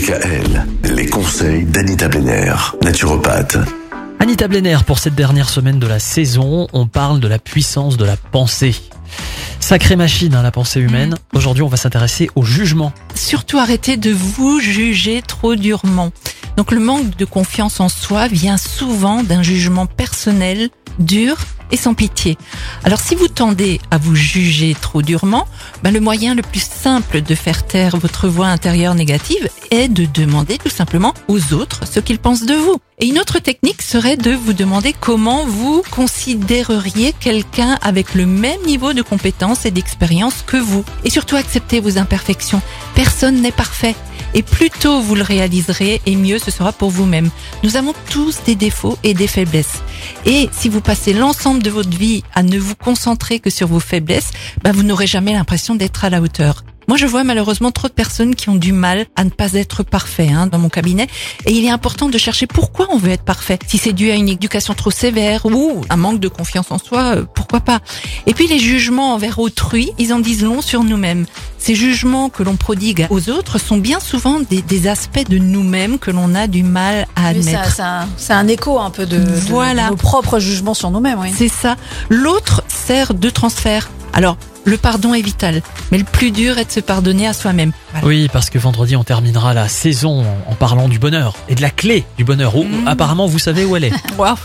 DKL, les conseils d'Anita Benner, naturopathe. Anita Blenner, pour cette dernière semaine de la saison, on parle de la puissance de la pensée. Sacrée machine, hein, la pensée humaine. Aujourd'hui, on va s'intéresser au jugement. Surtout arrêtez de vous juger trop durement. Donc le manque de confiance en soi vient souvent d'un jugement personnel dur et sans pitié. Alors si vous tendez à vous juger trop durement, ben, le moyen le plus simple de faire taire votre voix intérieure négative est de demander tout simplement aux autres ce qu'ils pensent de vous. Et une autre technique serait de vous demander comment vous considéreriez quelqu'un avec le même niveau de compétence et d'expérience que vous. Et surtout acceptez vos imperfections. Personne n'est parfait. Et plus tôt vous le réaliserez, et mieux ce sera pour vous-même. Nous avons tous des défauts et des faiblesses. Et si vous passez l'ensemble de votre vie à ne vous concentrer que sur vos faiblesses, ben vous n'aurez jamais l'impression d'être à la hauteur. Moi, je vois malheureusement trop de personnes qui ont du mal à ne pas être parfait hein, dans mon cabinet. Et il est important de chercher pourquoi on veut être parfait. Si c'est dû à une éducation trop sévère ou un manque de confiance en soi, euh, pourquoi pas. Et puis les jugements envers autrui, ils en disent long sur nous-mêmes. Ces jugements que l'on prodigue aux autres sont bien souvent des, des aspects de nous-mêmes que l'on a du mal à admettre. c'est un, un écho un peu de, de nos propres jugements sur nous-mêmes. Oui. C'est ça. L'autre sert de transfert. Alors, le pardon est vital, mais le plus dur est de se pardonner à soi-même. Voilà. Oui, parce que vendredi, on terminera la saison en parlant du bonheur et de la clé du bonheur. Où, Mhm. Apparemment, vous savez où elle est. Waouh.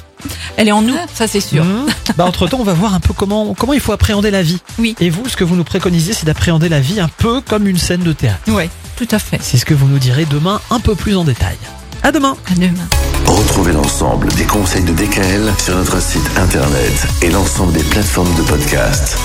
Elle est en nous, ça c'est sûr. Mhm. Bah, entre-temps, on va voir un peu comment, comment il faut appréhender la vie. Oui. Et vous, ce que vous nous préconisez, c'est d'appréhender la vie un peu comme une scène de théâtre. Ouais, tout à fait. C'est ce que vous nous direz demain un peu plus en détail. À demain À demain. Retrouvez l'ensemble des conseils de DKL sur notre site internet et l'ensemble des plateformes de podcast.